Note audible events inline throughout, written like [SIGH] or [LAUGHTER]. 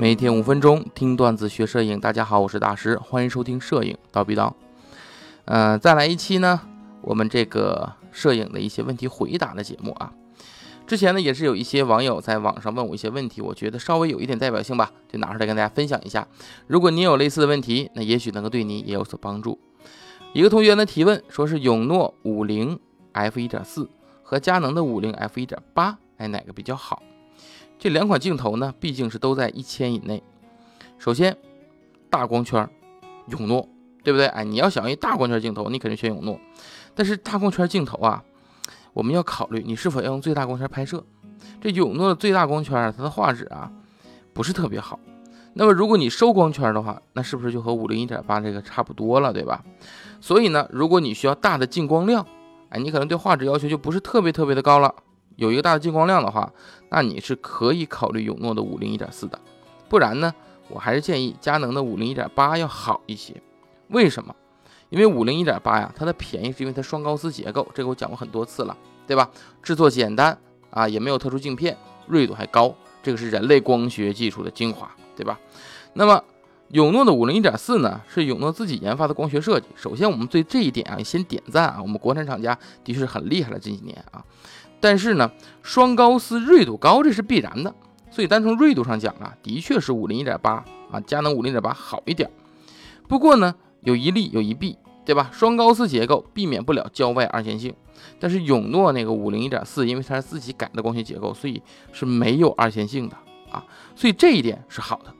每天五分钟听段子学摄影，大家好，我是大师，欢迎收听摄影叨逼叨。呃，再来一期呢，我们这个摄影的一些问题回答的节目啊。之前呢，也是有一些网友在网上问我一些问题，我觉得稍微有一点代表性吧，就拿出来跟大家分享一下。如果你有类似的问题，那也许能够对你也有所帮助。一个同学呢提问，说是永诺五零 f 一点四和佳能的五零 f 一点八，哎，哪个比较好？这两款镜头呢，毕竟是都在一千以内。首先，大光圈，永诺，对不对？哎，你要想一大光圈镜头，你肯定选永诺。但是大光圈镜头啊，我们要考虑你是否要用最大光圈拍摄。这永诺的最大光圈，它的画质啊，不是特别好。那么如果你收光圈的话，那是不是就和五零一点八这个差不多了，对吧？所以呢，如果你需要大的进光量，哎，你可能对画质要求就不是特别特别的高了。有一个大的进光量的话，那你是可以考虑永诺的五零一点四的，不然呢，我还是建议佳能的五零一点八要好一些。为什么？因为五零一点八呀，它的便宜是因为它双高斯结构，这个我讲过很多次了，对吧？制作简单啊，也没有特殊镜片，锐度还高，这个是人类光学技术的精华，对吧？那么永诺的五零一点四呢，是永诺自己研发的光学设计。首先，我们对这一点啊，先点赞啊，我们国产厂家的确是很厉害了，这几年啊。但是呢，双高斯锐度高，这是必然的。所以单从锐度上讲啊，的确是五零一点八啊，佳能五零点八好一点。不过呢，有一利有一弊，对吧？双高斯结构避免不了焦外二线性，但是永诺那个五零一点四，因为它是自己改的光学结构，所以是没有二线性的啊。所以这一点是好的。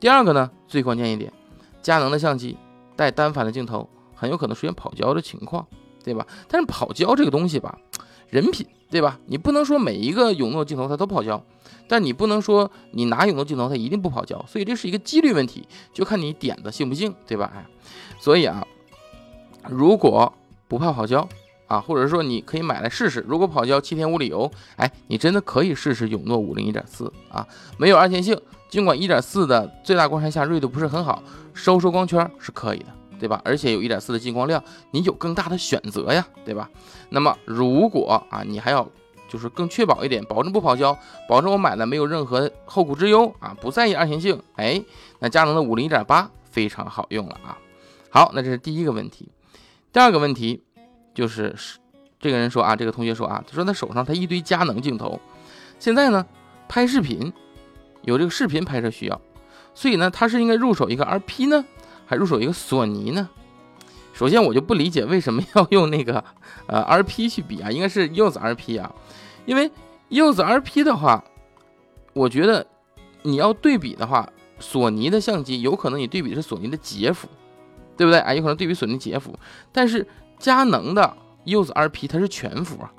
第二个呢，最关键一点，佳能的相机带单反的镜头，很有可能出现跑焦的情况，对吧？但是跑焦这个东西吧。人品对吧？你不能说每一个永诺镜头它都跑焦，但你不能说你拿永诺镜头它一定不跑焦，所以这是一个几率问题，就看你点的信不信，对吧？哎，所以啊，如果不怕跑焦啊，或者说你可以买来试试，如果跑焦七天无理由，哎，你真的可以试试永诺五零一点四啊，没有二线性，尽管一点四的最大光圈下锐度不是很好，收收光圈是可以的。对吧？而且有一点四的进光量，你有更大的选择呀，对吧？那么如果啊，你还要就是更确保一点，保证不跑焦，保证我买了没有任何后顾之忧啊，不在意二线性，哎，那佳能的五零一点八非常好用了啊。好，那这是第一个问题。第二个问题就是这个人说啊，这个同学说啊，他说他手上他一堆佳能镜头，现在呢拍视频有这个视频拍摄需要，所以呢他是应该入手一个 RP 呢？还入手一个索尼呢？首先我就不理解为什么要 [LAUGHS] 用那个呃 RP 去比啊，应该是 EOS RP 啊，因为 EOS RP 的话，我觉得你要对比的话，索尼的相机有可能你对比是索尼的杰夫，对不对？哎，有可能对比索尼杰夫，但是佳能的 EOS RP 它是全幅啊。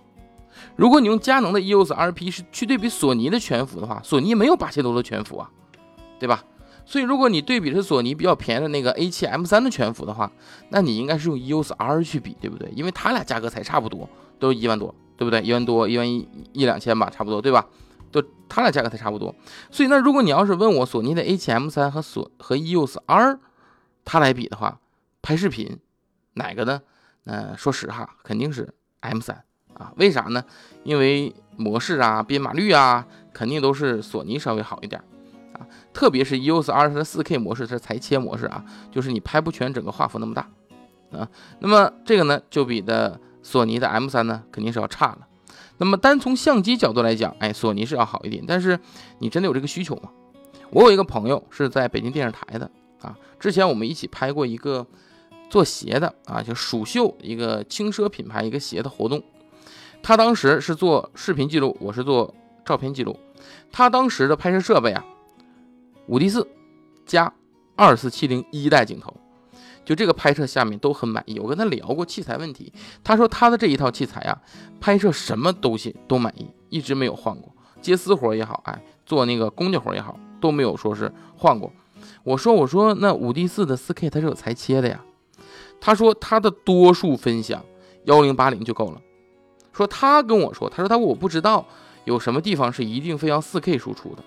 如果你用佳能的 EOS RP 是去对比索尼的全幅的话，索尼没有八千多的全幅啊，对吧？所以，如果你对比是索尼比较便宜的那个 A7M3 的全幅的话，那你应该是用 EOS R 去比，对不对？因为它俩价格才差不多，都一万多，对不对？一万多，一万一一两千吧，差不多，对吧？都它俩价格才差不多。所以，那如果你要是问我索尼的 A7M3 和索和 EOS R 它来比的话，拍视频哪个呢？呃，说实话，肯定是 M3 啊。为啥呢？因为模式啊、编码率啊，肯定都是索尼稍微好一点。特别是 EOS R 的 4K 模式，它是裁切模式啊，就是你拍不全整个画幅那么大啊。那么这个呢，就比的索尼的 M3 呢肯定是要差了。那么单从相机角度来讲，哎，索尼是要好一点。但是你真的有这个需求吗？我有一个朋友是在北京电视台的啊，之前我们一起拍过一个做鞋的啊，就蜀绣一个轻奢品牌一个鞋的活动。他当时是做视频记录，我是做照片记录。他当时的拍摄设备啊。五 D 四加二四七零一代镜头，就这个拍摄下面都很满意。我跟他聊过器材问题，他说他的这一套器材啊，拍摄什么东西都满意，一直没有换过。接私活也好，哎，做那个公家活也好，都没有说是换过。我说我说那五 D 四的四 K 它是有裁切的呀。他说他的多数分享幺零八零就够了。说他跟我说，他说他我不知道有什么地方是一定非要四 K 输出的。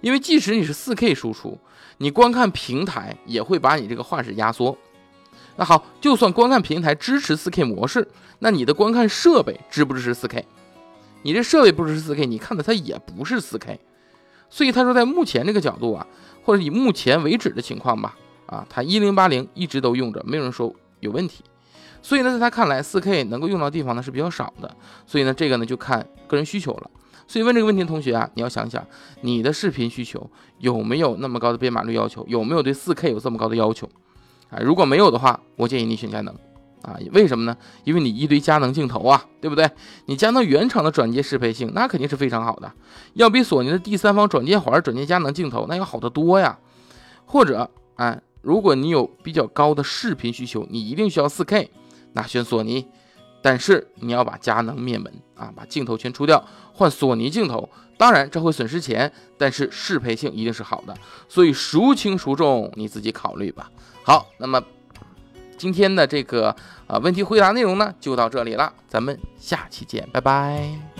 因为即使你是 4K 输出，你观看平台也会把你这个画质压缩。那好，就算观看平台支持 4K 模式，那你的观看设备支不支持 4K？你这设备不支持 4K，你看的它也不是 4K。所以他说，在目前这个角度啊，或者以目前为止的情况吧，啊，他一零八零一直都用着，没有人说有问题。所以呢，在他看来，四 K 能够用到地方呢是比较少的。所以呢，这个呢就看个人需求了。所以问这个问题的同学啊，你要想想你的视频需求有没有那么高的编码率要求，有没有对四 K 有这么高的要求啊？如果没有的话，我建议你选佳能啊。为什么呢？因为你一堆佳能镜头啊，对不对？你佳能原厂的转接适配性那肯定是非常好的，要比索尼的第三方转接环转接佳能镜头那要好得多呀。或者，哎，如果你有比较高的视频需求，你一定需要四 K。那选索尼，但是你要把佳能灭门啊，把镜头全出掉，换索尼镜头。当然这会损失钱，但是适配性一定是好的。所以孰轻孰重，你自己考虑吧。好，那么今天的这个啊问题回答内容呢，就到这里了，咱们下期见，拜拜。